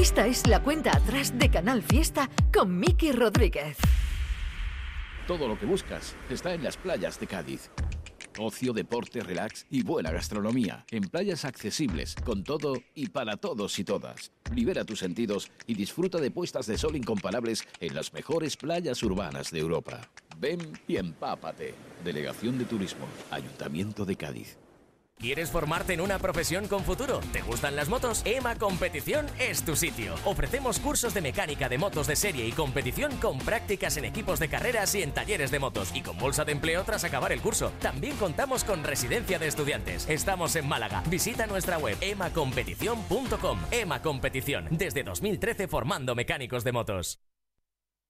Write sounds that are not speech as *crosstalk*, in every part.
Esta es la cuenta atrás de Canal Fiesta con Miki Rodríguez. Todo lo que buscas está en las playas de Cádiz. Ocio, deporte, relax y buena gastronomía. En playas accesibles, con todo y para todos y todas. Libera tus sentidos y disfruta de puestas de sol incomparables en las mejores playas urbanas de Europa. Ven y empápate. Delegación de Turismo, Ayuntamiento de Cádiz. ¿Quieres formarte en una profesión con futuro? ¿Te gustan las motos? EMA Competición es tu sitio. Ofrecemos cursos de mecánica de motos de serie y competición con prácticas en equipos de carreras y en talleres de motos y con bolsa de empleo tras acabar el curso. También contamos con residencia de estudiantes. Estamos en Málaga. Visita nuestra web emacompetición.com. EMA Competición, desde 2013 formando mecánicos de motos.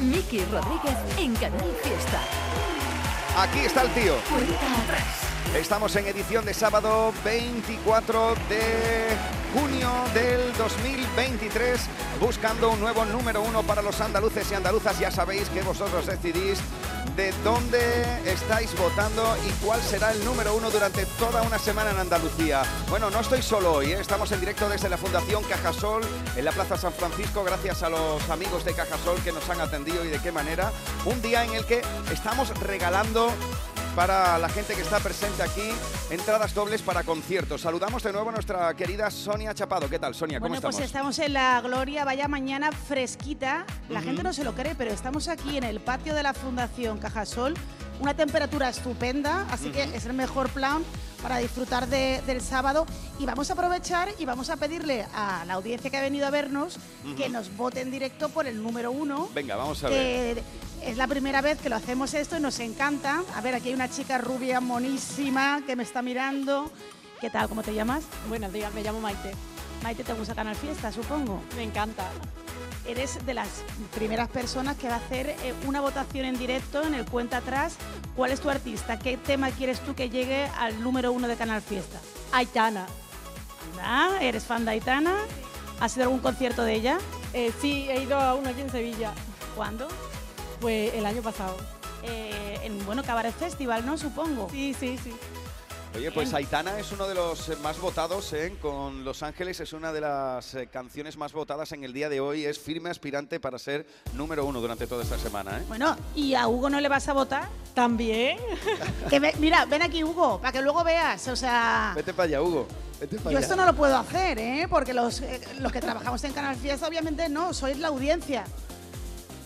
Miki Rodríguez en Canal Fiesta. Aquí está el tío. Estamos en edición de sábado 24 de junio del 2023, buscando un nuevo número uno para los andaluces y andaluzas. Ya sabéis que vosotros decidís de dónde estáis votando y cuál será el número uno durante toda una semana en Andalucía. Bueno, no estoy solo hoy, ¿eh? estamos en directo desde la Fundación Cajasol en la Plaza San Francisco, gracias a los amigos de Cajasol que nos han atendido y de qué manera. Un día en el que estamos regalando para la gente que está presente aquí, entradas dobles para conciertos. Saludamos de nuevo a nuestra querida Sonia Chapado. ¿Qué tal, Sonia? ¿Cómo Bueno, pues estamos? en la Gloria, vaya mañana fresquita. La gente no se lo cree, pero estamos aquí en el patio de la Fundación Cajasol. Una temperatura estupenda, así que es el mejor plan para disfrutar de- del sábado. Y vamos a aprovechar y vamos a pedirle a la audiencia que ha venido a vernos que nos vote en directo por el número uno. Venga, vamos a ver. que es la primera vez que lo hacemos esto y nos encanta. A ver, aquí hay una chica rubia monísima que me está mirando. ¿Qué tal? ¿Cómo te llamas? Buenos días, me llamo Maite. Maite, ¿te gusta Canal Fiesta, supongo? Me encanta. Eres de las primeras personas que va a hacer eh, una votación en directo en el cuenta atrás. ¿Cuál es tu artista? ¿Qué tema quieres tú que llegue al número uno de Canal Fiesta? Aitana. Anda, ¿Eres fan de Aitana? ¿Has ido a algún concierto de ella? Eh, sí, he ido a uno aquí en Sevilla. ¿Cuándo? Pues el año pasado. Eh, en, bueno, Cabaret Festival, ¿no? Supongo. Sí, sí, sí. Oye, pues Aitana es uno de los eh, más votados ¿eh? con Los Ángeles, es una de las eh, canciones más votadas en el día de hoy, es firme aspirante para ser número uno durante toda esta semana. ¿eh? Bueno, ¿y a Hugo no le vas a votar? También. *laughs* Que ve- mira, ven aquí, Hugo, para que luego veas. O sea, Vete para allá, Hugo. Vete para yo allá. esto no lo puedo hacer, ¿eh? Porque los, eh, los que trabajamos en Canal Fiesta, obviamente no, sois la audiencia.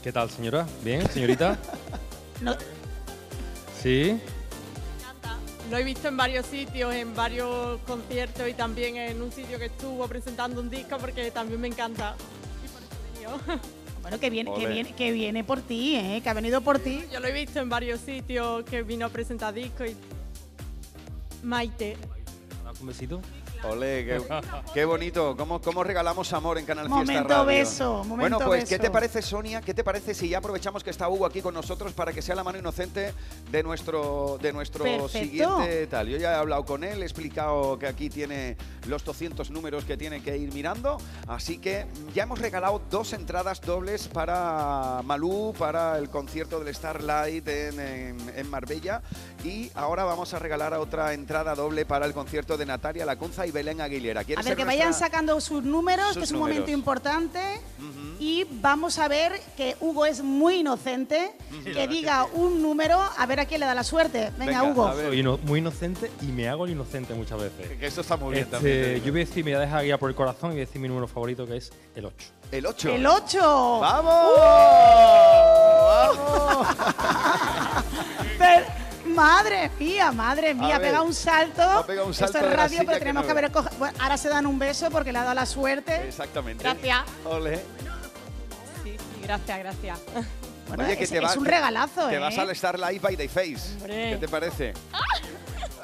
¿Qué tal, señora? ¿Bien, señorita? *laughs* No- Sí. Lo he visto en varios sitios, en varios conciertos y también en un sitio que estuvo presentando un disco porque también me encanta. Y por eso he venido. *laughs* bueno, que viene, que viene, que viene por ti, ¿eh? Que ha venido por ti. Yo lo he visto en varios sitios que vino a presentar discos y... Maite. Un besito. Ole, qué, qué bonito. ¿Cómo, ¿Cómo regalamos amor en Canal Fiesta Momento Radio? beso, momento bueno, pues, ¿qué beso. te parece, Sonia? ¿Qué te parece si ya aprovechamos que está Hugo aquí con nosotros para que sea la mano inocente de nuestro, de nuestro Perfecto. siguiente tal? Yo ya he hablado con él, he explicado que aquí tiene los 200 números que tiene que ir mirando. Así que ya hemos regalado dos entradas dobles para Malú, para el concierto del Starlight en, en- en Marbella. Y ahora vamos a regalar otra entrada doble para el concierto de Natalia Lacunza y Belén Aguilera. A ¿Quieres ver, que vayan nuestra- sacando sus números, Sus que es un números. momento importante. Ujú. Y vamos a ver que Hugo es muy inocente. Que diga un número, a ver a quién le da la suerte. Venga, Venga, Hugo. a ver. Soy ino- muy inocente y me hago el inocente muchas veces. Que esto está muy bien Este, también. digo. yo voy a decir, me voy a dejar guiar por el corazón y voy a decir mi número favorito que es el 8. El 8. El 8. ¡Vamos! ¡Vamos! *laughs* Pero- madre mía, madre mía, A ha ver, pegado un salto. ha pegado un salto Esto es radio, pero que tenemos no que ve. haber cogido. Bueno, ahora se dan un beso porque le ha dado la suerte. Exactamente. Gracias. Ole. Sí, sí, gracias, gracias. Bueno, Oye, que es, te va- es un regalazo, Te ¿eh? vas al Starlight by the Face. Hombre. ¿Qué te parece?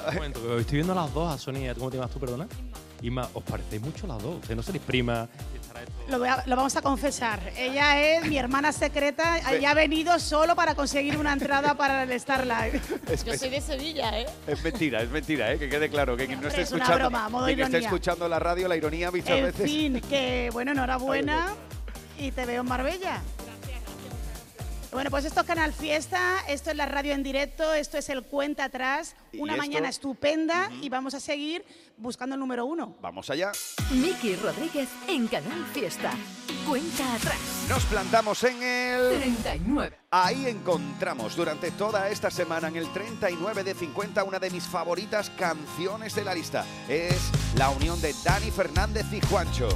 Un momento, que estoy viendo las dos a Sonia. ¿Cómo te llamas tú, perdona? Inma, ¿os parecéis mucho las dos? ¿Que no seréis prima? Lo, voy a- lo vamos a confesar. Ella es mi hermana secreta. Ella ha venido solo para conseguir una entrada para el Star Live. Es, Yo soy de Sevilla, ¿eh? es mentira, es mentira, ¿eh? que quede claro. Que quien no esté es una escuchando, broma, modo quien esté escuchando la radio, la ironía muchas En veces. fin, que bueno, enhorabuena y te veo en Marbella. Bueno, pues esto es Canal Fiesta, esto es la radio en directo, esto es el Cuenta Atrás, una esto- mañana estupenda y vamos a seguir buscando el número uno. Vamos allá. Miki Rodríguez en Canal Fiesta. Cuenta atrás. Nos plantamos en el... 39. Ahí encontramos durante toda esta semana en el 39 de 50 una de mis favoritas canciones de la lista. Es la unión de Dani Fernández y Juancho.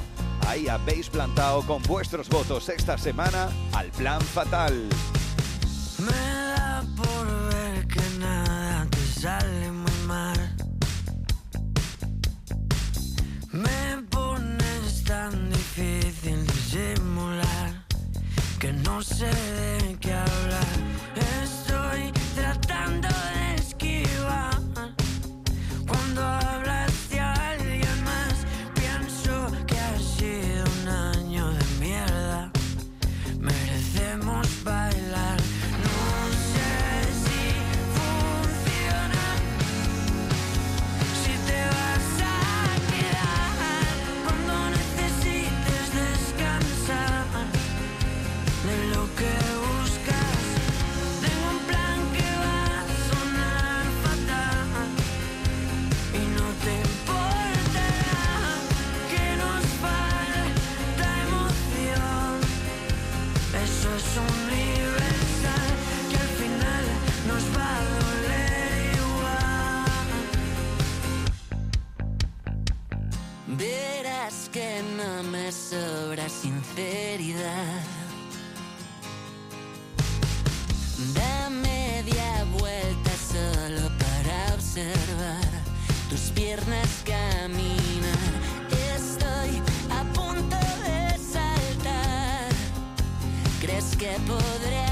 Ahí habéis plantado con vuestros votos esta semana al plan fatal. Me da por ver que nada te sale muy mal. Me pones tan difícil disimular que no sé de no me sobra sinceridad. Da media vuelta solo para observar tus piernas caminar. Estoy a punto de saltar. ¿Crees que podré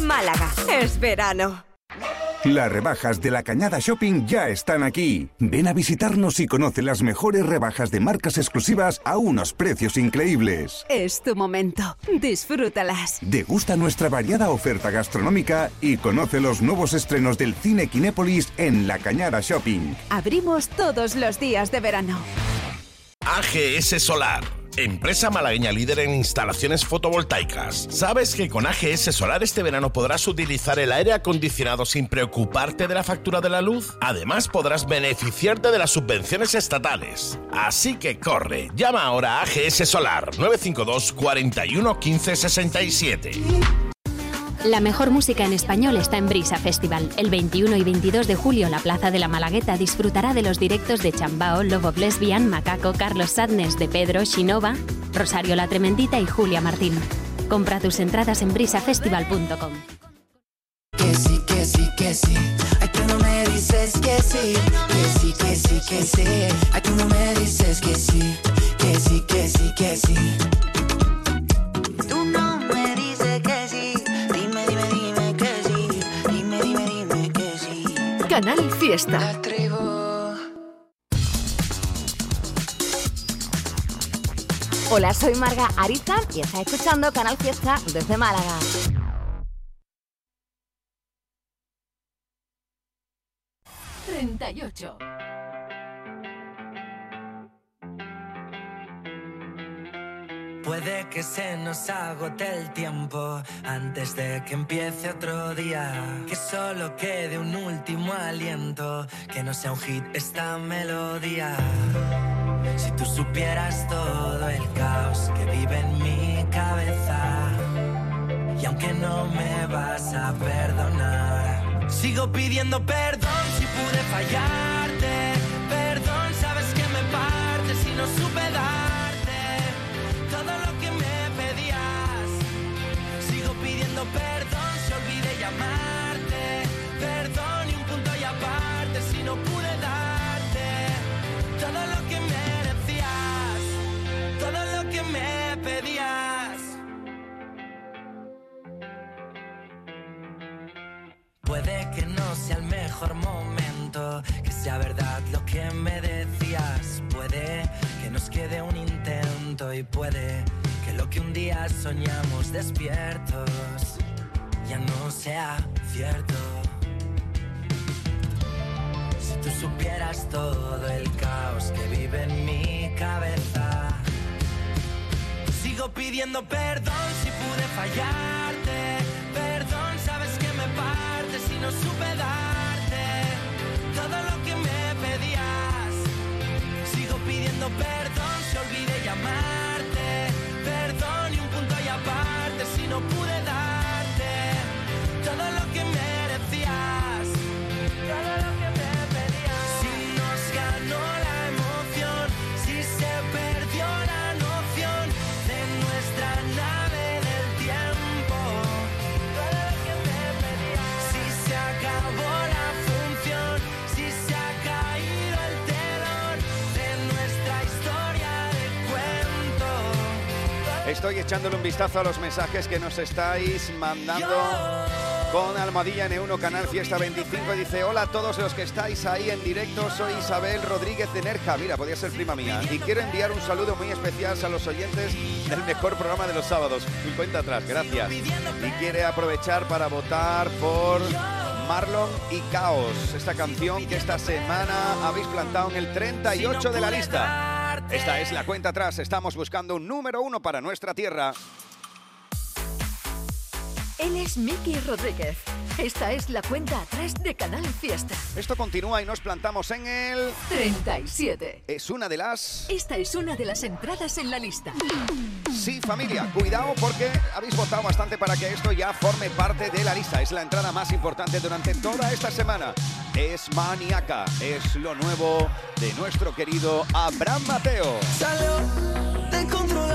Málaga. Es verano. Las rebajas de la Cañada Shopping ya están aquí. Ven a visitarnos y conoce las mejores rebajas de marcas exclusivas a unos precios increíbles. Es tu momento. Disfrútalas. Degusta nuestra variada oferta gastronómica y conoce los nuevos estrenos del cine Kinépolis en La Cañada Shopping. Abrimos todos los días de verano. AGS Solar. Empresa malagueña líder en instalaciones fotovoltaicas. ¿Sabes que con AGS Solar este verano podrás utilizar el aire acondicionado sin preocuparte de la factura de la luz? Además podrás beneficiarte de las subvenciones estatales. Así que corre, llama ahora a AGS Solar 952 41 15 67. La mejor música en español está en Brisa Festival. El 21 y 22 de julio la Plaza de la Malagueta disfrutará de los directos de Chambao, Lobo Lesbian, Macaco, Carlos Sadnes, De Pedro, Shinova, Rosario La Tremendita y Julia Martín. Compra tus entradas en brisafestival.com. Que. Canal Fiesta. Hola, soy Marga Ariza y estás escuchando Canal Fiesta desde Málaga. ¡38! Puede que se nos agote el tiempo antes de que empiece otro día. Que solo quede un último aliento, que no sea un hit esta melodía. Si tú supieras todo el caos que vive en mi cabeza, y aunque no me vas a perdonar, sigo pidiendo perdón si pude fallarte. Perdón, sabes que me parte si no supe mejor momento, que sea verdad lo que me decías. Puede que nos quede un intento y puede que lo que un día soñamos despiertos ya no sea cierto. Si tú supieras todo el caos que vive en mi cabeza, sigo pidiendo perdón si pude fallarte. Perdón, sabes que me parte si no supe darte todo lo que me pedías. Sigo pidiendo perdón Estoy echándole un vistazo a los mensajes que nos estáis mandando con Almohadilla N1 Canal Fiesta 25. Dice, hola a todos los que estáis ahí en directo. Soy Isabel Rodríguez de Nerja. Mira, podría ser prima mía. Y quiero enviar un saludo muy especial a los oyentes del mejor programa de los sábados. Mi cuenta atrás, gracias. Y quiere aprovechar para votar por Marlon y Caos. Esta canción que esta semana habéis plantado en el 38 de la lista. Esta es la cuenta atrás. Estamos buscando un número uno para nuestra tierra. Él es Miki Rodríguez. Esta es la cuenta atrás de Canal Fiesta. Esto continúa y nos plantamos en el 37. Es una de las... Esta es una de las entradas en la lista. Sí, familia, cuidado porque habéis votado bastante para que esto ya forme parte de la lista. Es la entrada más importante durante toda esta semana. Es Maniaca, es lo nuevo de nuestro querido Abraham Mateo. Salió descontrolada, llegó,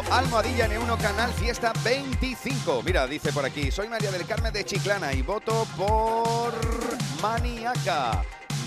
25. Almohadilla N1 Canal Fiesta 25. Mira, dice por aquí, soy María del Carmen de Chiclana y voto por Maniaca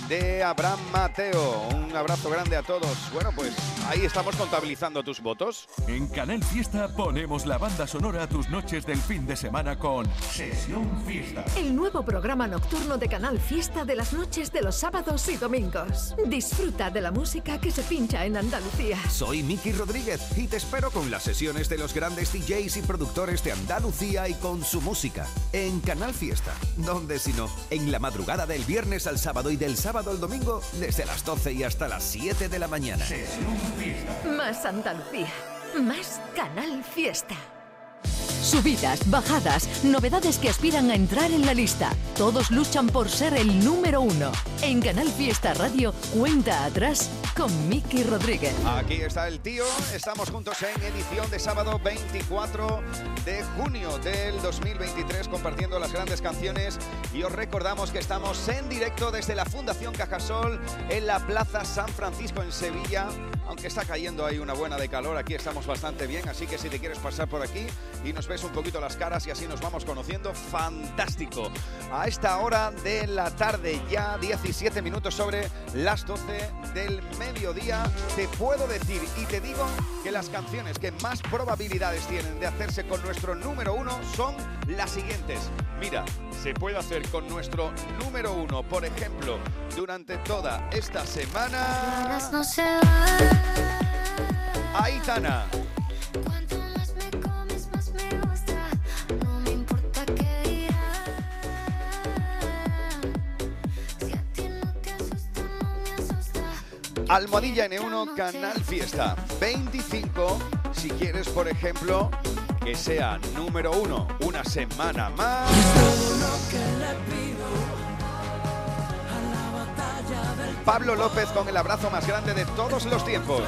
de Abraham Mateo. Un abrazo grande a todos. Bueno, pues ahí estamos contabilizando tus votos. En Canal Fiesta ponemos la banda sonora a tus noches del fin de semana con Sesión Fiesta. El nuevo programa nocturno de Canal Fiesta de las noches de los sábados y domingos. Disfruta de la música que se pincha en Andalucía. Soy Miki Rodríguez y te espero con las sesiones de los grandes DJs y productores de Andalucía y con su música. En Canal Fiesta, donde si no, en la madrugada del viernes al sábado y del sábado al domingo, desde las 12 y hasta las 7 de la mañana. Más Andalucía. Más Canal Fiesta. Subidas, bajadas, novedades que aspiran a entrar en la lista. Todos luchan por ser el número uno. En Canal Fiesta Radio, cuenta atrás con Miki Rodríguez. Aquí está el tío. Estamos juntos en edición de sábado 24 de junio del 2023 compartiendo las grandes canciones y os recordamos que estamos en directo desde la Fundación Cajasol en la Plaza San Francisco en Sevilla. Aunque está cayendo ahí una buena de calor, aquí estamos bastante bien, así que si te quieres pasar por aquí y nos ves un poquito las caras y así nos vamos conociendo, fantástico. A esta hora de la tarde, ya 17 minutos sobre las 12 del mediodía, te puedo decir y te digo que las canciones que más probabilidades tienen de hacerse con nuestro número uno son las siguientes. Mira, se puede hacer con nuestro número uno, por ejemplo, durante toda esta semana. Aitana. comes, más me gusta. No me importa qué dirán. Si a ti no te asusta, no me asusta. Almohadilla N1 Canal Fiesta 25. Si quieres, por ejemplo, que sea número uno una semana más. Pablo López con el abrazo más grande de todos los tiempos.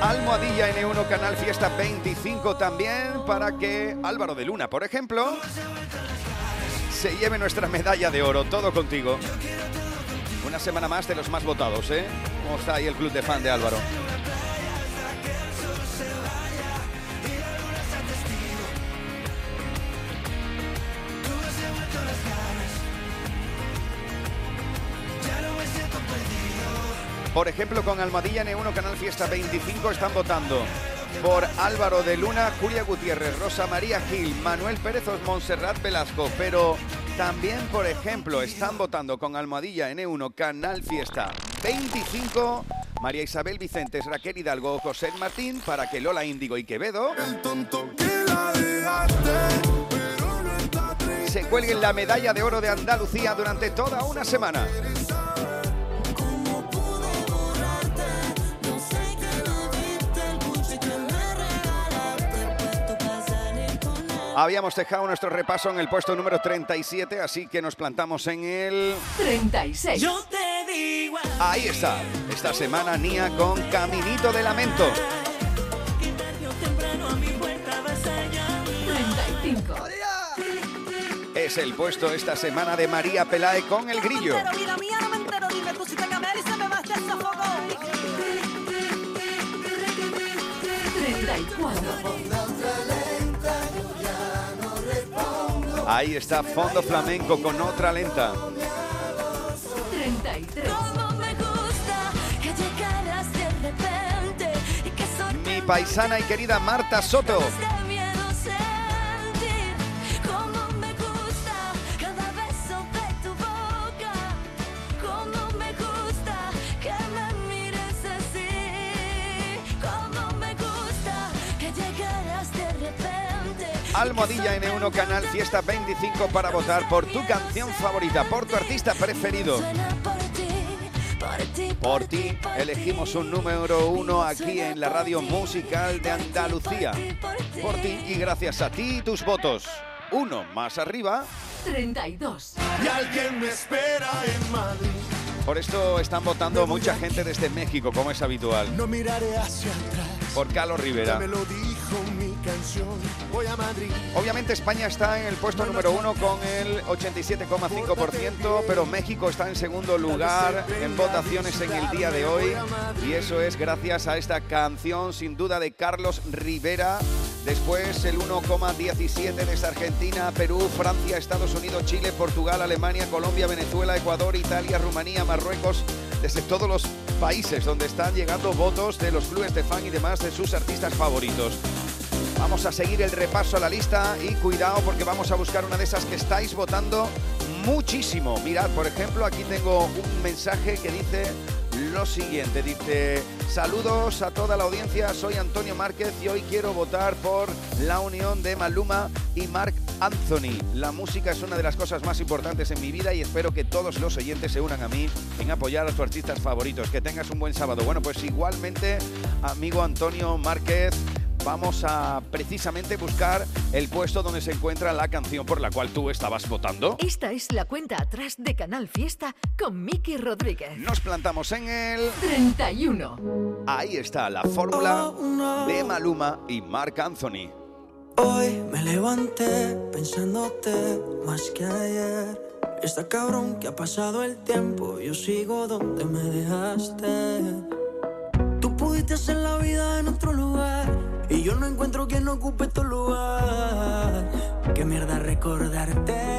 Almohadilla N1 Canal Fiesta 25 también para que Álvaro de Luna, por ejemplo, se lleve nuestra medalla de oro. Todo contigo. Una semana más de los más votados, ¿eh? ¿Cómo está ahí el club de fan de Álvaro? Por ejemplo, con Almadilla N1 Canal Fiesta 25 están votando por Álvaro de Luna, Julia Gutiérrez, Rosa María Gil, Manuel Pérez o Montserrat Velasco. Pero también, por ejemplo, están votando con Almohadilla N1 Canal Fiesta 25 María Isabel Vicentes, Raquel Hidalgo, José Martín, para que Lola Índigo y Quevedo se cuelguen la medalla de oro de Andalucía durante toda una semana. Habíamos dejado nuestro repaso en el puesto número 37, así que nos plantamos en el 36. Yo te digo Ahí está. Esta semana Nia con Caminito de Lamento. 35. Es el puesto esta semana de María Pelae con El Grillo. 34. Ahí está Fondo Flamenco con otra lenta. 33. Como me gusta que llegaras de repente y que Mi paisana y querida Marta Soto. Almohadilla N1 Canal Fiesta 25 para votar por tu canción favorita, por tu artista preferido. Por ti elegimos un número uno aquí en la radio musical de Andalucía. Por ti y gracias a ti y tus votos. Uno más arriba. 32. Y alguien me espera en Madrid. Por esto están votando mucha gente desde México, como es habitual. No miraré hacia atrás. Por Carlos Rivera. Canción. Voy a Madrid. Obviamente España está en el puesto número uno con el 87,5%, pero México está en segundo lugar en votaciones en el día de hoy. Y eso es gracias a esta canción, sin duda, de Carlos Rivera. Después el 1,17 desde Argentina, Perú, Francia, Estados Unidos, Chile, Portugal, Alemania, Colombia, Venezuela, Ecuador, Italia, Rumanía, Marruecos, desde todos los países donde están llegando votos de los clubes de fan y demás de sus artistas favoritos. Vamos a seguir el repaso a la lista y cuidado porque vamos a buscar una de esas que estáis votando muchísimo. Mirad, por ejemplo, aquí tengo un mensaje que dice lo siguiente. Dice, saludos a toda la audiencia, soy Antonio Márquez y hoy quiero votar por la unión de Maluma y Marc Anthony. La música es una de las cosas más importantes en mi vida y espero que todos los oyentes se unan a mí en apoyar a tus artistas favoritos. Que tengas un buen sábado. Bueno, pues igualmente, amigo Antonio Márquez, vamos a precisamente buscar el puesto donde se encuentra la canción por la cual tú estabas votando. Esta es la cuenta atrás de Canal Fiesta con Miki Rodríguez. Nos plantamos en el 31. Ahí está la fórmula de Maluma y Marc Anthony. Hoy me levanté pensándote más que ayer. Está cabrón que ha pasado el tiempo, yo sigo donde me dejaste. Tú pudiste hacer la vida en otro lugar y yo no encuentro quien ocupe tu lugar. Qué mierda recordarte.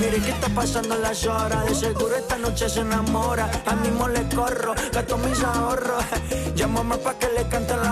Mire que está pasando las horas. De seguro esta noche se enamora. A mismo le corro, gasto mis ahorros. *laughs* Llámame pa' que le cante la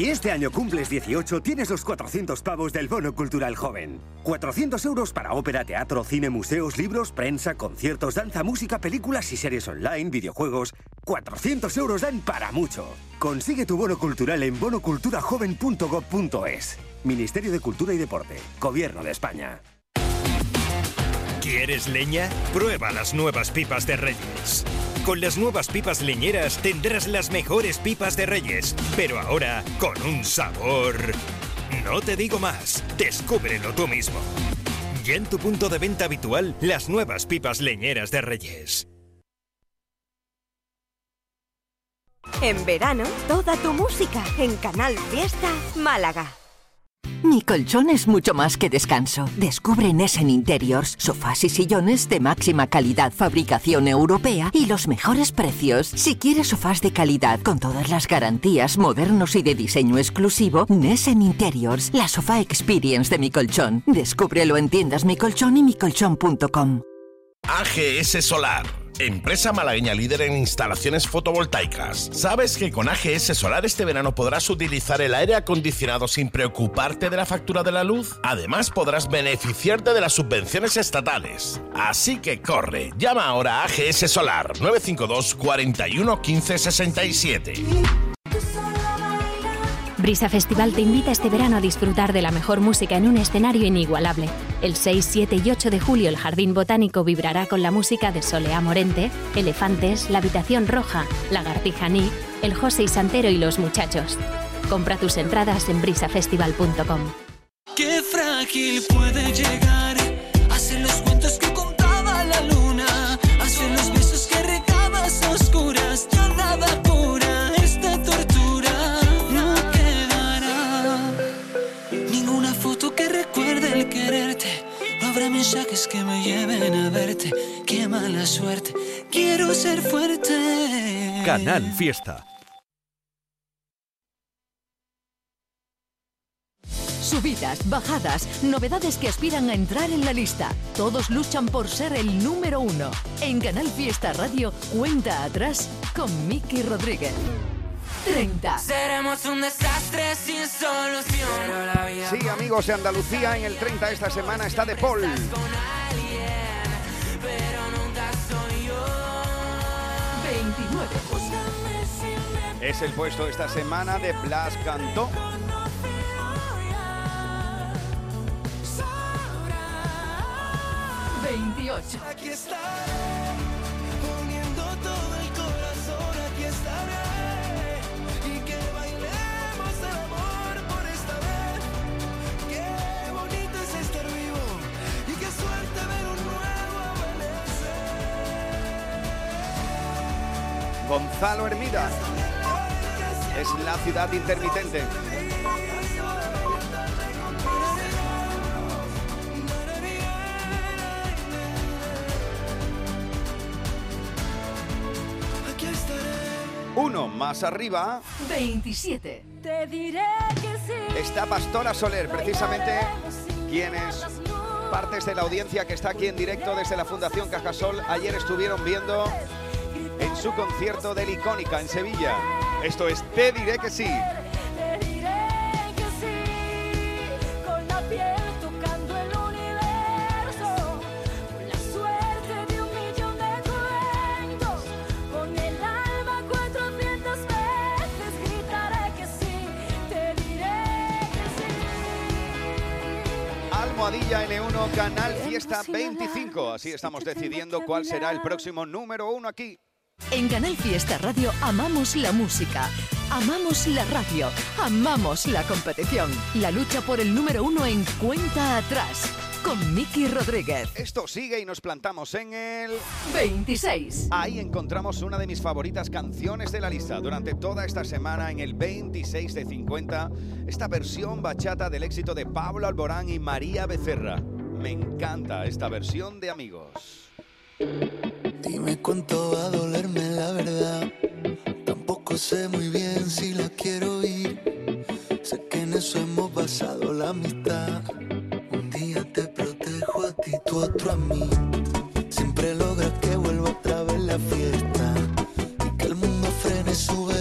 Si este año cumples 18, tienes los 400 pavos del Bono Cultural Joven. 400 euros para ópera, teatro, cine, museos, libros, prensa, conciertos, danza, música, películas y series online, videojuegos. 400 euros dan para mucho. Consigue tu bono cultural en bonoculturajoven.gov.es. Ministerio de Cultura y Deporte. Gobierno de España. ¿Quieres leña? Prueba las nuevas pipas de Reyes. Con las nuevas pipas leñeras tendrás las mejores pipas de Reyes, pero ahora con un sabor. No te digo más, descúbrelo tú mismo. Ya en tu punto de venta habitual, las nuevas pipas leñeras de Reyes. En verano, toda tu música en Canal Fiesta Málaga. Mi colchón es mucho más que descanso. Descubre Nessen Interiors, sofás y sillones de máxima calidad, fabricación europea y los mejores precios. Si quieres sofás de calidad con todas las garantías, modernos y de diseño exclusivo, Nessen Interiors, la sofá experience de mi colchón. Descúbrelo en tiendas Mi Colchón y micolchón.com. AGS Solar. Empresa malagueña líder en instalaciones fotovoltaicas. ¿Sabes que con AGS Solar este verano podrás utilizar el aire acondicionado sin preocuparte de la factura de la luz? Además podrás beneficiarte de las subvenciones estatales. Así que corre, llama ahora a AGS Solar 952 41 15 67. Brisa Festival te invita este verano a disfrutar de la mejor música en un escenario inigualable. El 6, 7 y 8 de julio el Jardín Botánico vibrará con la música de Soleá Morente, Elefantes, La Habitación Roja, Lagartija Nick, El José y Santero y Los Muchachos. Compra tus entradas en brisafestival.com. Qué frágil puede llegar mensajes que me lleven a verte, qué mala suerte, quiero ser fuerte. Canal Fiesta. Subidas, bajadas, novedades que aspiran a entrar en la lista. Todos luchan por ser el número uno. En Canal Fiesta Radio, cuenta atrás con Miki Rodríguez. 30. Seremos un desastre sin solución. Sí, amigos de Andalucía, en el 30 esta semana está de Paul. con alguien, pero nunca soy yo. 29. Es el puesto esta semana de Blas Cantó. 28. Aquí estaré, Gonzalo Hermida. Es la ciudad intermitente. Uno más arriba 27. Te diré que sí. está Pastora Soler, precisamente quienes partes de la audiencia que está aquí en directo desde la Fundación Cajasol ayer estuvieron viendo en su concierto del Icónica en Sevilla. Esto es Te diré que sí. Te diré que sí, con la piel tocando el universo, con la suerte de un millón de cuentos, con el alma 400 veces gritaré que sí, te diré que sí. Almohadilla N1, Canal Fiesta 25. Así estamos decidiendo cuál será el próximo número uno aquí. En Canal Fiesta Radio amamos la música, amamos la radio, amamos la competición. La lucha por el número uno en cuenta atrás. Con Miki Rodríguez. Esto sigue y nos plantamos en el 26. Ahí encontramos una de mis favoritas canciones de la lista durante toda esta semana en el 26 de 50, esta versión bachata del éxito de Pablo Alborán y María Becerra. Me encanta esta versión de Amigos. Dime cuánto va a dolerme la verdad. Tampoco sé muy bien si la quiero ir. Sé que en eso hemos basado la amistad. Un día te protejo a ti, tú otro a mí. Siempre logras que vuelva otra vez la fiesta. Y que el mundo frene su velocidad.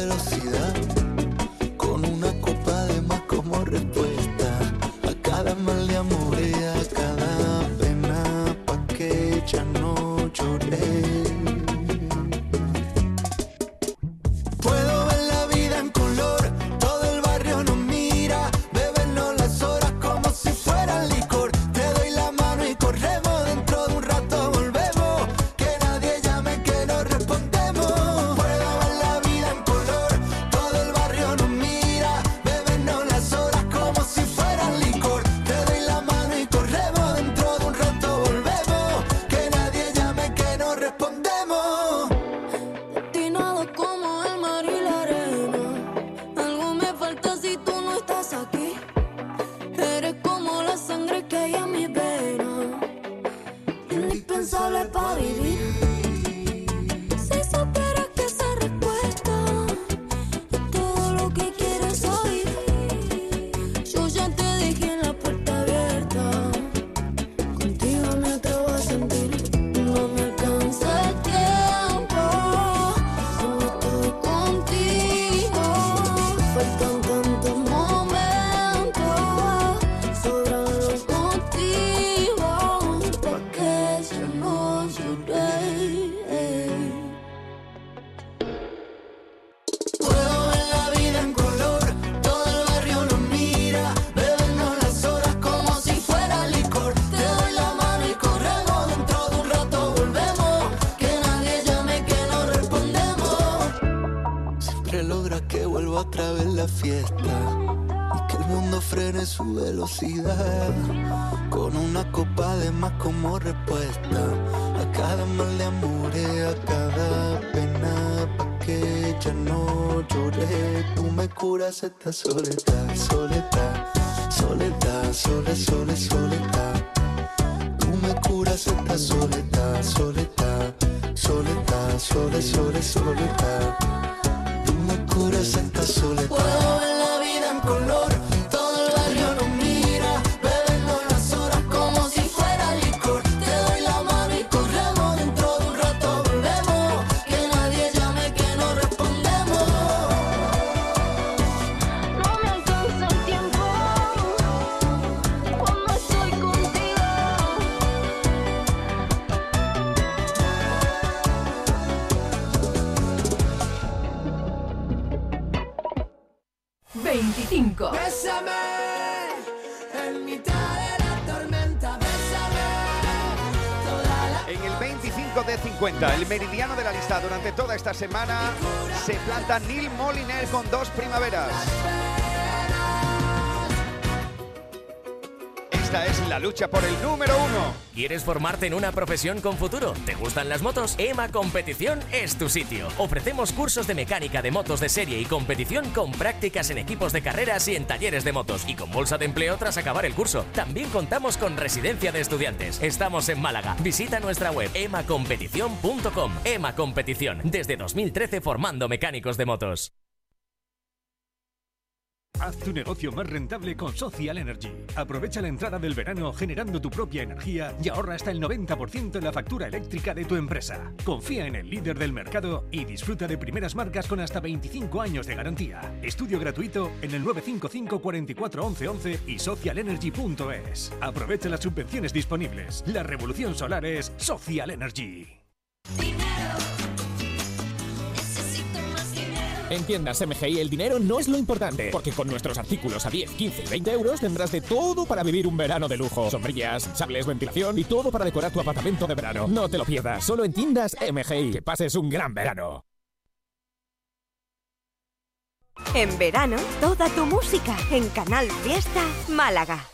Esta soledad, soledad, soledad, sole, sole, soledad. Durante toda esta semana, se planta Neil Moliner con dos primaveras. Lucha por el número uno. ¿Quieres formarte en una profesión con futuro? ¿Te gustan las motos? EMA Competición es tu sitio. Ofrecemos cursos de mecánica de motos de serie y competición con prácticas en equipos de carreras y en talleres de motos y con bolsa de empleo tras acabar el curso. También contamos con residencia de estudiantes. Estamos en Málaga. Visita nuestra web emacompetición.com. EMA Competición, desde 2013 formando mecánicos de motos. Haz tu negocio más rentable con Social Energy. Aprovecha la entrada del verano generando tu propia energía y ahorra hasta el 90% en la factura eléctrica de tu empresa. Confía en el líder del mercado y disfruta de primeras marcas con hasta 25 años de garantía. Estudio gratuito en el 955 44 11 11 y socialenergy.es. Aprovecha las subvenciones disponibles. La revolución solar es Social Energy. En tiendas MGI el dinero no es lo importante, porque con nuestros artículos a 10, 15 y 20 euros tendrás de todo para vivir un verano de lujo. Sombrillas, sables, ventilación y todo para decorar tu apartamento de verano. No te lo pierdas, solo en tiendas MGI. Que pases un gran verano. En verano, toda tu música en Canal Fiesta Málaga.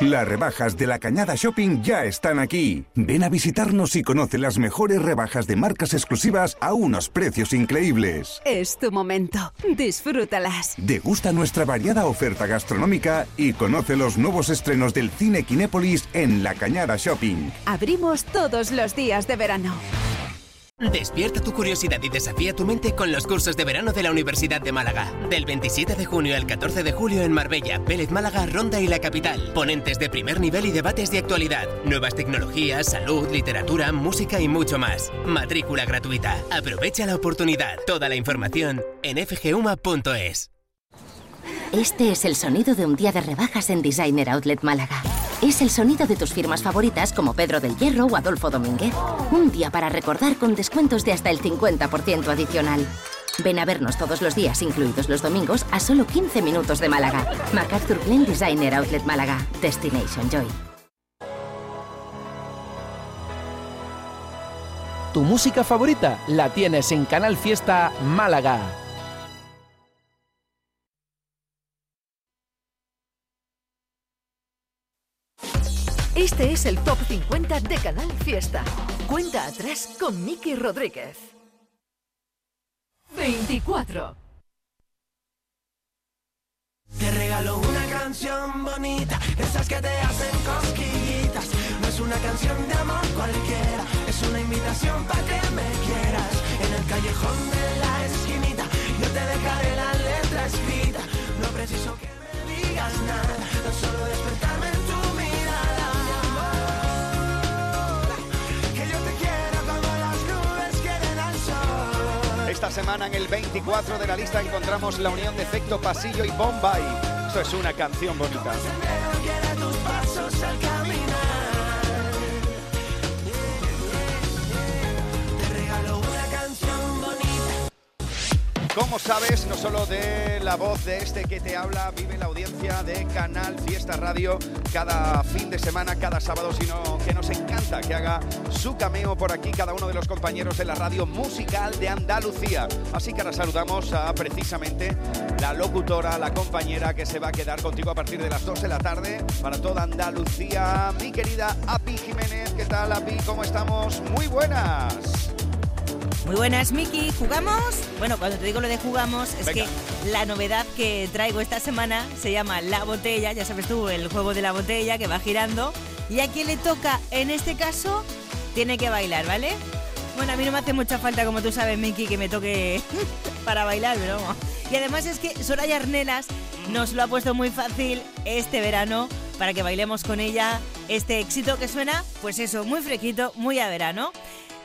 Las rebajas de la Cañada Shopping ya están aquí. Ven a visitarnos y conoce las mejores rebajas de marcas exclusivas a unos precios increíbles. Es tu momento. Disfrútalas. Degusta nuestra variada oferta gastronómica y conoce los nuevos estrenos del cine Kinépolis en La Cañada Shopping. Abrimos todos los días de verano. Despierta tu curiosidad y desafía tu mente con los cursos de verano de la Universidad de Málaga. Del 27 de junio al 14 de julio en Marbella, Vélez Málaga, Ronda y la capital. Ponentes de primer nivel y debates de actualidad. Nuevas tecnologías, salud, literatura, música y mucho más. Matrícula gratuita. Aprovecha la oportunidad. Toda la información en fguma.es. Este es el sonido de un día de rebajas en Designer Outlet Málaga. Es el sonido de tus firmas favoritas como Pedro del Hierro o Adolfo Domínguez. Un día para recordar con descuentos de hasta el 50% adicional. Ven a vernos todos los días, incluidos los domingos, a solo 15 minutos de Málaga. MacArthur Glen Designer Outlet Málaga. Destination Joy. Tu música favorita la tienes en Canal Fiesta Málaga. Este es el Top 50 de Canal Fiesta. Cuenta atrás con Miki Rodríguez. 24. Te regalo una canción bonita, esas que te hacen cosquillitas. No es una canción de amor cualquiera, es una invitación para que me quieras. En el callejón de la esquinita, yo te dejaré la letra escrita. No preciso que me digas nada, tan solo despertarme en tu mirada. Esta semana en el 24 de la lista encontramos la unión de Efecto Pasillo y Bombay. Esto es una canción bonita. Como sabes, no solo de la voz de este que te habla, vive la audiencia de Canal Fiesta Radio cada fin de semana, cada sábado, sino que nos encanta que haga su cameo por aquí cada uno de los compañeros de la radio musical de Andalucía. Así que ahora saludamos a precisamente la locutora, la compañera que se va a quedar contigo a partir de las 2 de la tarde para toda Andalucía, mi querida Api Jiménez. ¿Qué tal, Api? ¿Cómo estamos? Muy buenas. Muy buenas, Miki. ¿Jugamos? Bueno, cuando te digo lo de jugamos, es Venga. que la novedad que traigo esta semana se llama La Botella. Ya sabes tú, el juego de la botella que va girando. Y a quien le toca, en este caso, tiene que bailar, ¿vale? Bueno, a mí no me hace mucha falta, como tú sabes, Miki, que me toque *laughs* para bailar, pero vamos. Y además es que Soraya Arnelas nos lo ha puesto muy fácil este verano para que bailemos con ella este éxito que suena, pues eso, muy fresquito, muy a verano.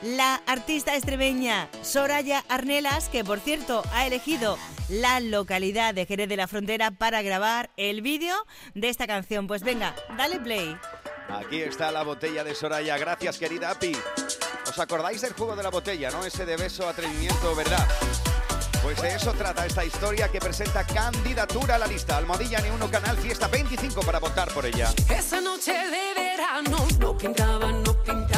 La artista extremeña Soraya Arnelas, que por cierto ha elegido la localidad de Jerez de la Frontera para grabar el vídeo de esta canción. Pues venga, dale play. Aquí está la botella de Soraya. Gracias, querida Api. ¿Os acordáis del juego de la botella, no? Ese de beso, atrevimiento, ¿verdad? Pues de eso trata esta historia que presenta candidatura a la lista. Almohadilla ni uno canal Fiesta 25 para votar por ella. Esa noche de verano no pintaba, no pintaba.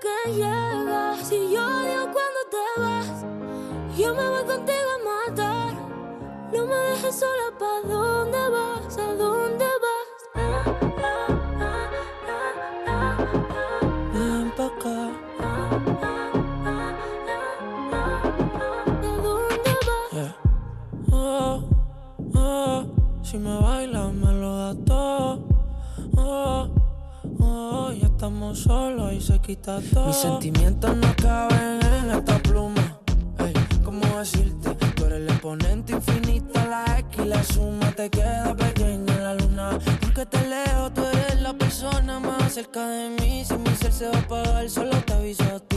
Que llegas. Si yo odio cuando te vas, yo me voy contigo a matar. No me dejes sola, ¿pa' dónde vas? ¿A dónde vas? Ven pa' acá. Yeah. Oh, oh, si me bailas estamos solos y se quita todo. Mis sentimientos no caben en esta pluma. Ey, ¿cómo decirte? Tú eres el exponente infinito, la X la suma te queda pequeña en la luna. Porque te leo, tú eres la persona más cerca de mí. Si mi ser se va a apagar, solo te aviso a ti.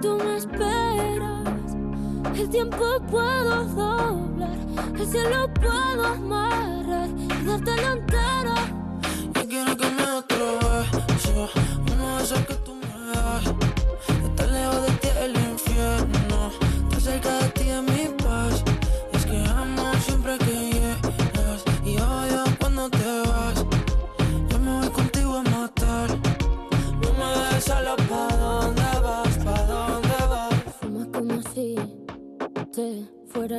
Tú me esperas, el tiempo puedo doblar. El cielo puedo amarrar y dártelo entero. Yo quiero que me otro beso, uno de esos que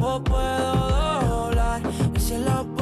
puedo doblar, el cielo puedo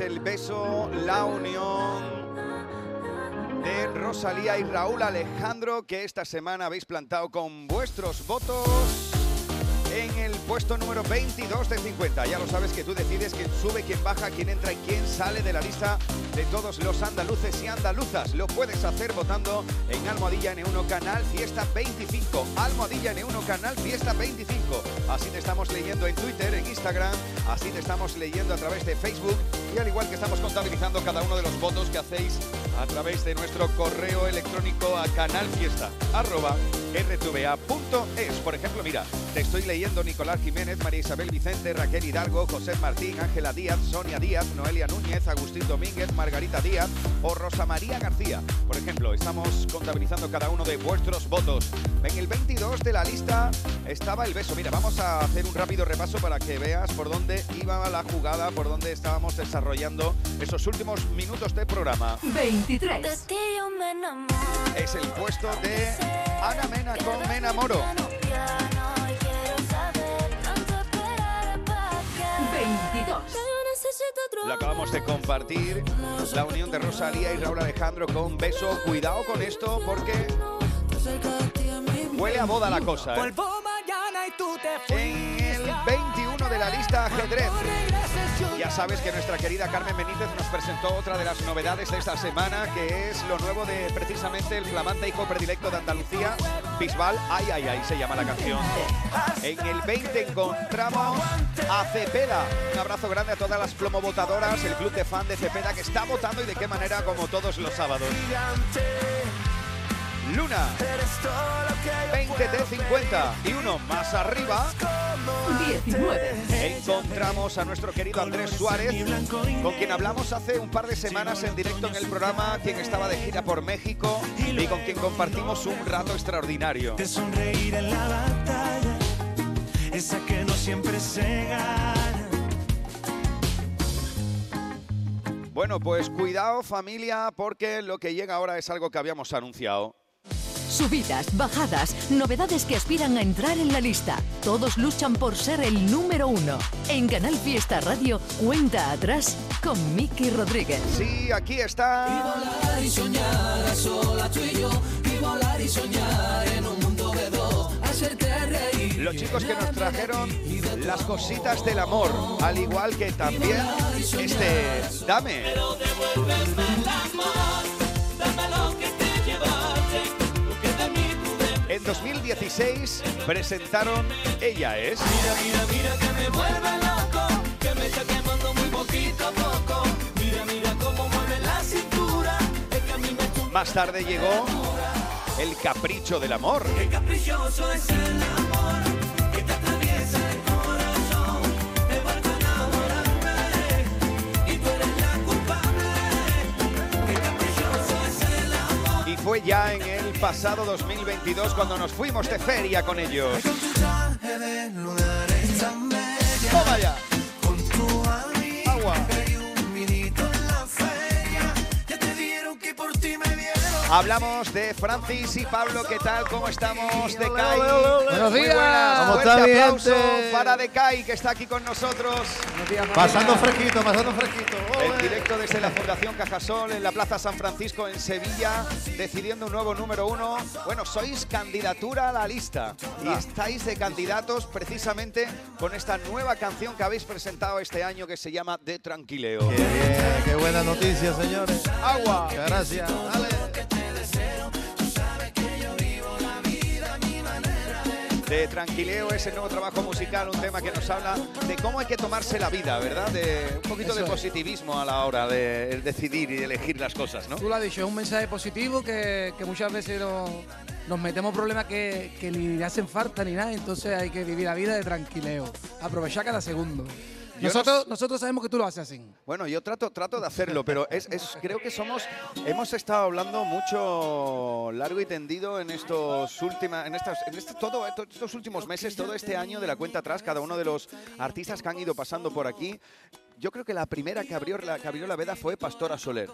el beso, la unión de Rosalía y Raúl Alejandro que esta semana habéis plantado con vuestros votos en el puesto número 22 de 50. Ya lo sabes que tú decides quién sube, quién baja, quién entra y quién sale de la lista de todos los andaluces y andaluzas. Lo puedes hacer votando en Almohadilla N1 Canal Fiesta 25. Almohadilla N1 Canal Fiesta 25. Así te estamos leyendo en Twitter, en Instagram, así te estamos leyendo a través de Facebook y al igual que estamos contabilizando cada uno de los votos que hacéis a través de nuestro correo electrónico a canalfiesta arroba rtva.es. Por ejemplo, mira, te estoy leyendo Nicolás Jiménez, María Isabel Vicente, Raquel Hidalgo, José Martín, Ángela Díaz, Sonia Díaz, Noelia Núñez, Agustín Domínguez, Margarita Díaz o Rosa María García. Por ejemplo, estamos contabilizando cada uno de vuestros votos. En el 22 de la lista estaba el beso. Mira, vamos a hacer un rápido repaso para que veas por dónde iba la jugada, por dónde estábamos desarrollando esos últimos minutos del programa. 23. De ti yo me enamoro Es el puesto de Ana Mena con Me enamoro. y quiero saber tanto esperar para que 22. Ya yo necesito otro Lo acabamos de compartir. La unión de Rosalía y Raúl Alejandro con beso. Cuidado con esto porque huele a boda la cosa. ¿eh? En el 21 de la lista ajedrez. Ya sabes que nuestra querida Carmen Benítez nos presentó otra de las novedades de esta semana, que es lo nuevo de precisamente el flamante hijo predilecto de Andalucía, Bisbal. Ay, ay, ay, se llama la canción. En el 20 encontramos a Cepeda. Un abrazo grande a todas las plomovotadoras, el club de fan de Cepeda que está votando y de qué manera como todos los sábados. Luna. 21 17 de 50 y uno más arriba 19. encontramos a nuestro querido Andrés Suárez, con quien hablamos hace un par de semanas en directo en el programa, quien estaba de gira por México y con quien compartimos un rato extraordinario. De sonreír en la batalla, esa que no siempre se gana. Bueno, pues cuidado familia, porque lo que llega ahora es algo que habíamos anunciado. Subidas, bajadas, novedades que aspiran a entrar en la lista. Todos luchan por ser el número uno. En Canal Fiesta Radio, cuenta atrás con Miki Rodríguez. Sí, aquí está. volar y soñar a solas tú y yo. Y volar y soñar en un mundo de dos. Hacerte reír. Los chicos que nos trajeron las cositas del amor, al igual que también este Dame. Pero devuélveme el amor. 2016 presentaron Ella es. Mira, mira, mira que me vuelve loco, que me está quemando muy poquito a poco. Mira, mira cómo mueve la cintura, es que a mí me Más tarde llegó El Capricho del Amor. El caprichoso es el amor. Y fue ya en el pasado 2022 cuando nos fuimos de feria con ellos. ¡Toma ya! Hablamos de Francis y Pablo, ¿qué tal? ¿Cómo estamos? De Kai. Buenos días. ¿Cómo Fuerte está, mi aplauso gente? para De Kai, que está aquí con nosotros. Pasando fresquito, pasando fresquito. En directo desde la Fundación Cajasol en la Plaza San Francisco en Sevilla, decidiendo un nuevo número uno. Bueno, sois candidatura a la lista y estáis de candidatos precisamente con esta nueva canción que habéis presentado este año que se llama De Tranquileo. Qué bien, qué buena noticia, señores. Agua. Muchas gracias. Dale. De Tranquileo es el nuevo trabajo musical, un tema que nos habla de cómo hay que tomarse la vida, ¿verdad? De un poquito de es. positivismo a la hora de decidir y de elegir las cosas, ¿no? Tú lo has dicho, es un mensaje positivo que, que muchas veces nos, nos metemos problemas que, que ni hacen falta ni nada, entonces hay que vivir la vida de tranquileo, aprovechar cada segundo. Nosotros, nosotros sabemos que tú lo haces así. Bueno, yo trato, trato de hacerlo, pero es, es- creo que somos, hemos estado hablando mucho largo y tendido en estos últimas, en estas, en este, todo, estos últimos meses, todo este año de la cuenta atrás, cada uno de los artistas que han ido pasando por aquí. Yo creo que la primera que abrió la, abrió la veda fue Pastora Soler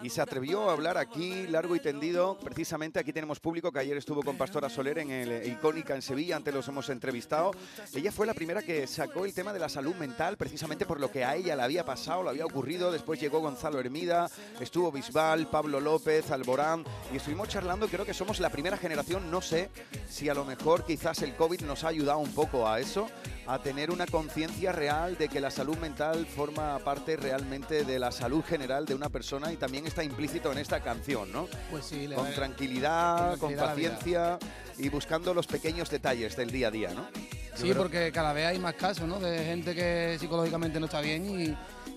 y se atrevió a hablar aquí largo y tendido. Precisamente aquí tenemos público que ayer estuvo con Pastora Soler en el eh, Icónica en Sevilla, antes los hemos entrevistado. Ella fue la primera que sacó el tema de la salud mental, precisamente por lo que a ella le había pasado, le había ocurrido. Después llegó Gonzalo Hermida, estuvo Bisbal, Pablo López, Alborán y estuvimos charlando. Creo que somos la primera generación, no sé si a lo mejor quizás el COVID nos ha ayudado un poco a eso, a tener una conciencia real de que la salud mental forma parte realmente de la salud general de una persona y también está implícito en esta canción, ¿no? Pues sí, le- Con tranquilidad, con con tranquilidad a la vida. paciencia y buscando los pequeños detalles del día a día, ¿no? Yo Sí, creo- porque cada vez hay más casos, ¿no? De gente que psicológicamente no está bien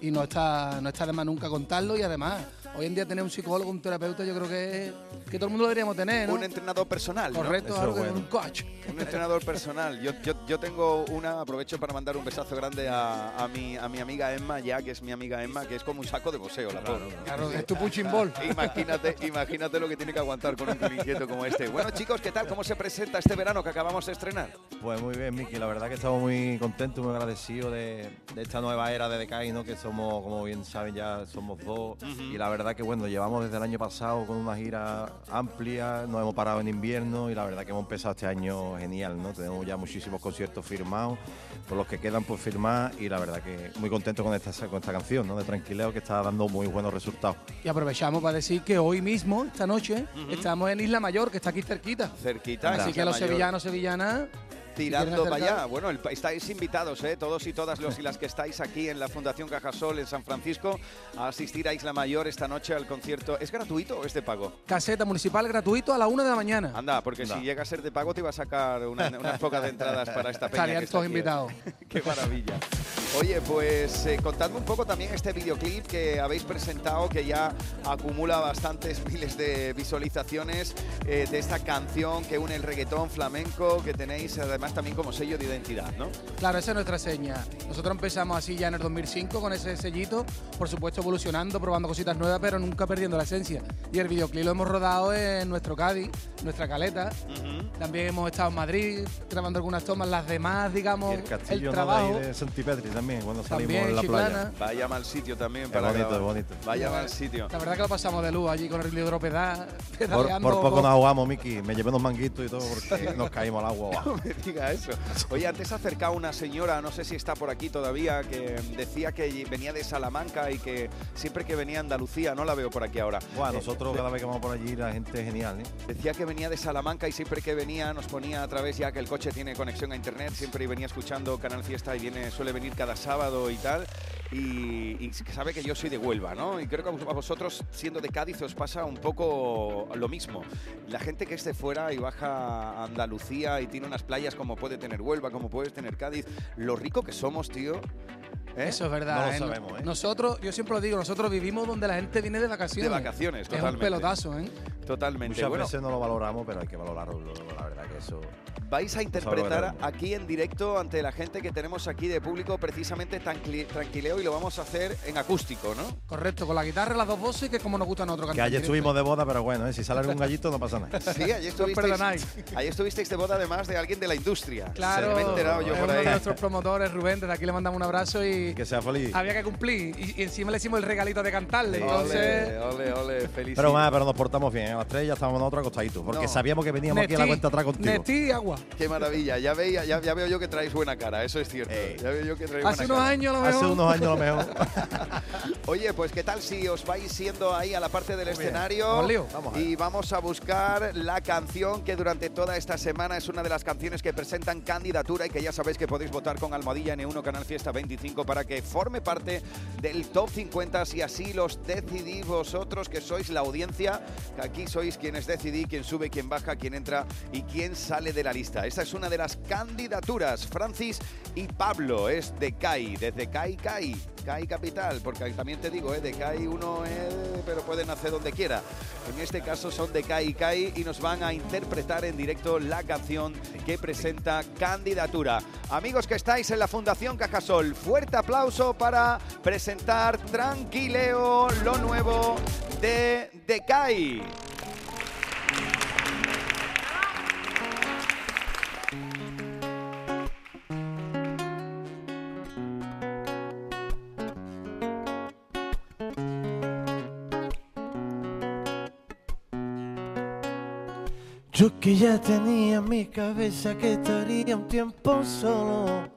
y, y no está no está de más nunca contarlo y además hoy en día tener un psicólogo, un terapeuta, yo creo que, que todo el mundo lo deberíamos tener, ¿no? Un entrenador personal, ¿no? Correcto, es algo, bueno. un coach. Un entrenador personal. Yo, yo, yo tengo una, aprovecho para mandar un besazo grande a, a mi, a mi amiga Emma, ya que es mi amiga Emma, que es como un saco de boxeo, la pobre. Claro, es tu punching ball. Imagínate, imagínate lo que tiene que aguantar con un inquieto como este. Bueno, chicos, ¿qué tal? ¿Cómo se presenta este verano que acabamos de estrenar? Pues muy bien, Miki. La verdad que estamos muy contentos, muy agradecidos de, de esta nueva era de Decay, ¿no? Que somos, como bien saben, ya somos dos. Y la verdad que, bueno, llevamos desde el año pasado con una gira amplia, nos hemos parado en invierno y la verdad que hemos empezado este año genial, ¿no? Tenemos ya muchísimos conciertos firmados, con los que quedan por firmar y la verdad que muy contento con esta, con esta canción, ¿no? De Tranquileo, que está dando muy buenos resultados. Y aprovechamos para decir que hoy mismo, esta noche, estamos en Isla Mayor, que está aquí cerquita. Cerquita. Así Isla que los Mayor. sevillanos, sevillanas. Tirando para allá. Bueno, el- estáis invitados, ¿eh? todos y todas los y las que estáis aquí en la Fundación Cajasol en San Francisco a asistir a Isla Mayor esta noche al concierto. ¿Es gratuito o es de pago? Caseta municipal gratuito a la una de la mañana. Anda, porque si llega a ser de pago te iba a sacar una- *laughs* unas pocas de entradas para esta peña. Estarían todos ¿eh? invitados. *laughs* Qué maravilla. Oye, pues eh, contadme un poco también este videoclip que habéis presentado, que ya acumula bastantes *laughs* miles de visualizaciones eh, de esta canción que une el reggaetón flamenco, que tenéis además también como sello de identidad, ¿no? Claro, esa es nuestra seña. Nosotros empezamos así ya en el 2005 con ese sellito, por supuesto evolucionando, probando cositas nuevas, pero nunca perdiendo la esencia. Y el videoclip lo hemos rodado en nuestro Cádiz, nuestra caleta. También hemos estado en Madrid grabando algunas tomas, las demás, digamos, Y el castillo ¿no? de trabajo. ahí de Santipetri también, cuando salimos También, en la Chiclana. playa. Vaya mal sitio también Es para bonito, grabar. es bonito. Vaya mal sitio. La verdad que lo pasamos de luz allí con el hidropedal, Por, pedaleando. por poco nos ahogamos, Miki. Me llevé unos manguitos y todo porque *laughs* nos caímos al agua. *laughs* No me diga eso. Oye, antes se ha acercado una señora, no sé si está por aquí todavía, que decía que venía de Salamanca y que siempre que venía a Andalucía, no la veo por aquí ahora. Bueno, Eh, nosotros cada vez que vamos por allí la gente es genial, ¿eh? Decía que venía de Salamanca y siempre que venía nos ponía a través ya que el coche tiene conexión a internet, siempre venía escuchando Canal Fiesta y viene suele venir cada sábado y tal. Y, sabe que yo soy de Huelva, ¿no? Y creo que a vosotros, siendo de Cádiz, os pasa un poco lo mismo. La gente que es de fuera y baja a Andalucía y tiene unas playas como puede tener Huelva, como puedes tener Cádiz, lo rico que somos, tío. ¿Eh? Eso es verdad. No lo ¿eh? sabemos, ¿eh? Nosotros, yo siempre lo digo, nosotros vivimos donde la gente viene de vacaciones. De vacaciones, totalmente. Es un pelotazo, ¿eh? Totalmente. Muchas Bueno, veces no lo valoramos, pero hay que valorarlo. La verdad que eso. Vais a interpretar aquí en directo ante la gente que tenemos aquí de público precisamente tranqui- tranquileo y lo vamos a hacer en acústico, ¿no? Correcto, con la guitarra, las dos voces, que es como nos gusta a nosotros Que ayer estuvimos de boda, pero bueno, ¿eh? si sale algún gallito no pasa nada. Sí, ayer estuvisteis, ayer estuvisteis de boda además de alguien de la industria. Claro, Se me he enterado yo por uno ahí. de nuestros promotores, Rubén, desde aquí le mandamos un abrazo y Que sea feliz. había que cumplir. Y, y encima le hicimos el regalito de cantarle. Entonces, Ole, ole, ole, feliz. Pero más, pero nos portamos bien. ¿eh? A las tres ya estábamos nosotros acostaditos. Porque No. sabíamos que veníamos aquí a la cuenta atrás contigo. Nestí y agua. Qué maravilla. Ya, veía, ya, ya veo yo que traéis buena cara, eso es cierto. Ey. Ya veo yo que traéis Hace buena unos cara. años lo Hace mejor. unos años lo mejor. *laughs* *laughs* Oye, pues qué tal si os vais siendo ahí a la parte del Muy escenario Vamos al lío. Vamos a ver. y vamos a buscar la canción que durante toda esta semana es una de las canciones que presentan candidatura y que ya sabéis que podéis votar con Almohadilla N1 Canal Fiesta 25 para que forme parte del top 50 si así los decidís vosotros que sois la audiencia, que aquí sois quienes decidís quién sube, quién baja, quién entra y quién sale de la lista. Esta es una de las candidaturas. Francis y Pablo es de CAI, desde CAI CAI. CAI Capital, porque también te digo, ¿eh? de CAI uno es, pero pueden hacer donde quiera. En este caso son de CAI CAI y nos van a interpretar en directo la canción que presenta candidatura. Amigos que estáis en la Fundación Cajasol, fuerte aplauso para presentar Tranquileo, lo nuevo de Decai. Yo que ya tenía en mi cabeza que estaría un tiempo solo.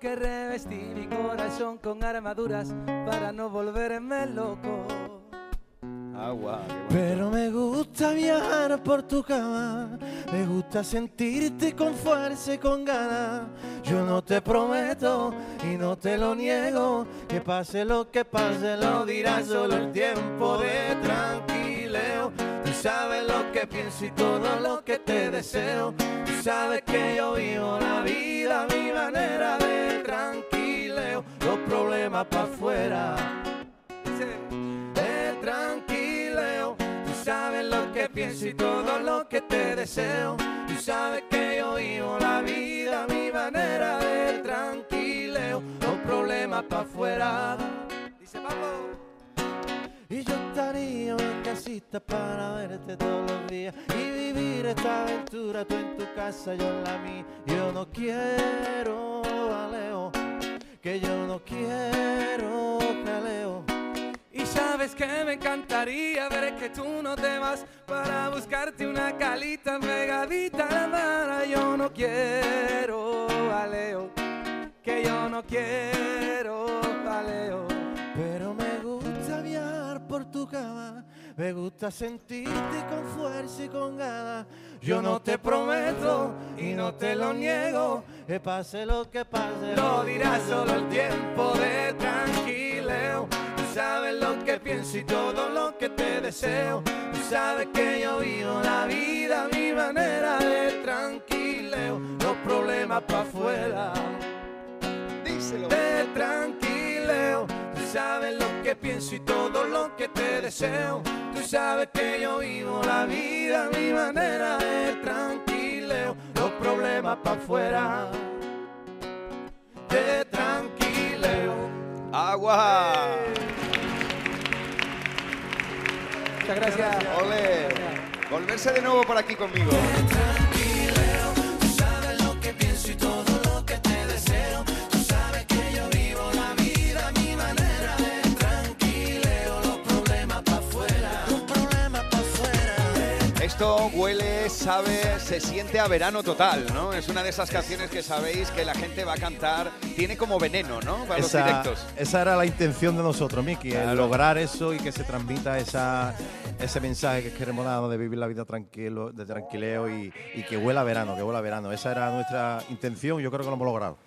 Que revestí mi corazón con armaduras para no volverme loco. Agua. Pero me gusta viajar por tu cama, me gusta sentirte con fuerza y con ganas. Yo no te prometo y no te lo niego, que pase lo que pase, lo dirá solo el tiempo de tranquileo. Sabes lo que pienso y todo lo que te deseo. Tú sabes que yo vivo la vida a mi manera de tranquileo. Los problemas para afuera de tranquileo. Tú sabes lo que pienso y todo lo que te deseo. Tú sabes que yo vivo la vida a mi manera de tranquileo. Los problemas para afuera. Dice Pablo. Y yo estaría en casita para verte todos los días y vivir esta aventura, tú en tu casa, yo en la mía. Yo no quiero jaleo, que yo no quiero jaleo. Y sabes que me encantaría ver que tú no te vas para buscarte una calita pegadita a la mano. Yo no quiero aleo, que yo no quiero aleo. Por tu cama, me gusta sentirte con fuerza y con ganas. Yo no te prometo y no te lo niego, que pase lo que pase, Lo dirá solo el tiempo de tranquileo. Tú sabes lo que pienso y todo lo que te deseo. Tú sabes que yo vivo la vida a mi manera de tranquileo. Los problemas para afuera. Te tranquileo. Sabes lo que pienso y todo lo que te deseo. Tú sabes que yo vivo la vida a mi manera de tranquileo. Los problemas para afuera. Te tranquileo. ¡Agua! Muchas gracias. Ole. Volverse de nuevo por aquí conmigo. Esto huele, sabe, se siente a verano total, ¿no? Es una de esas canciones que sabéis que la gente va a cantar. Tiene como veneno, ¿no? Para los directos. esa era la intención de nosotros, Miki, el lograr eso y que se transmita esa, ese mensaje que queremos dar, de vivir la vida tranquilo, de tranquileo y, y que huela a verano, que huela a verano. Esa era nuestra intención y yo creo que lo hemos logrado.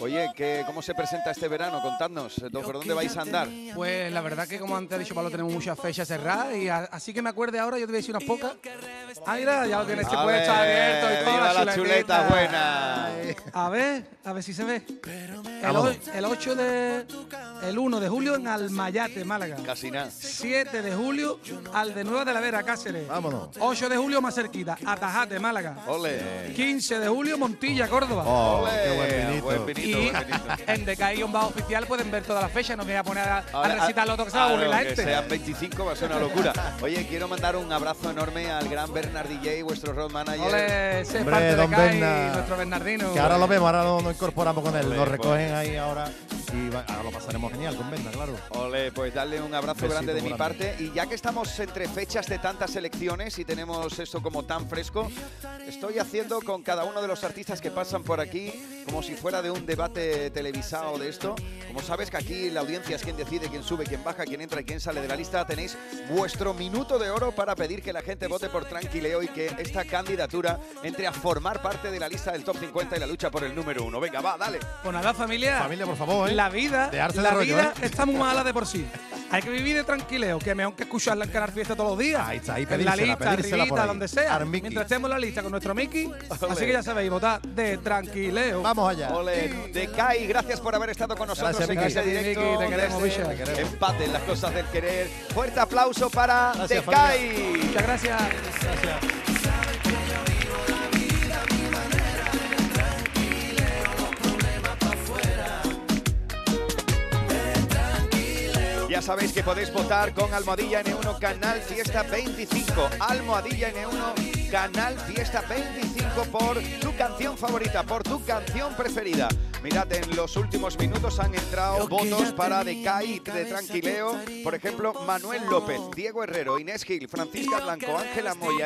Oye, ¿qué, ¿cómo se presenta este verano? Contadnos, eh, ¿por dónde vais a andar? Pues la verdad que como antes ha dicho Pablo tenemos muchas fechas cerradas y a- así que me acuerde ahora yo te voy a decir unas pocas. Ah, mira, ya lo tienes A puesto abierto y todo. viva la chuleta buena. A ver, a ver si se ve. El, el 8 de. El 1 de julio en Almayate, Málaga. Casi nada. 7 de julio al de Nueva de la Vera, Cáceres. Vámonos. 8 de julio más cerquita, Atajate, Málaga. Ole. 15 de julio, Montilla, Córdoba. Oh, Ole, qué buen vinito. buen vinito, Y buen *laughs* vinito. en DKI-Bajo Oficial pueden ver todas las fechas. No me voy a poner a, a recitar lo otro que se va a aburrir la gente. Que sean 25 va a ser una locura. Oye, quiero mandar un abrazo enorme al gran Bernard DJ, vuestro road manager. Ole, ese es Hombre, parte de Berna. nuestro Bernardino. Que ahora lo vemos, ahora lo- nos incorporamos con él, Ole, nos pues. recogen ahí ahora y va- ahora lo pasaremos genial con Venda, claro. Ole, pues darle un abrazo Besito grande de mi parte. Y ya que estamos entre fechas de tantas elecciones y tenemos esto como tan fresco, estoy haciendo con cada uno de los artistas que pasan por aquí como si fuera de un debate televisado de esto. Como sabes que aquí la audiencia es quien decide quién sube, quién baja, quién entra y quién sale de la lista, tenéis vuestro minuto de oro para pedir que la gente vote por Tranquileo y que esta candidatura entre a formar parte de la lista del top 50 y la lucha por el número uno. Venga, va, dale. Pues nada, familia. Familia, por favor, ¿eh? La vida, Dejarse la rollo, vida ¿eh? está muy mala de por sí. Hay que vivir de tranquileo, que mejor que escucharla en Canal Fiesta todos los días. Ahí está, ahí en la pedírsela, lista, pedírsela por arribita, ahí. donde sea. Al. Mientras estemos en la lista con nuestro Mickey. Así que ya sabéis, votar de tranquileo. Vamos allá. Ole, de Kai, gracias por haber estado con nosotros Gracias, en Miki. este Gracias, directo. Miki, te queremos, desde bicha. Te queremos. Empate en las cosas del querer. Fuerte aplauso para Gracias, De. Kai. Muchas gracias. Ya sabéis que podéis votar con Almohadilla N1 Canal Fiesta 25. Almohadilla N1 Canal Fiesta 25 por tu canción favorita, por tu canción preferida. Mirad, en los últimos minutos han entrado votos para De Kai, de Tranquileo. Por ejemplo, Manuel López, Diego Herrero, Inés Gil, Francisca Blanco, Ángela Moya.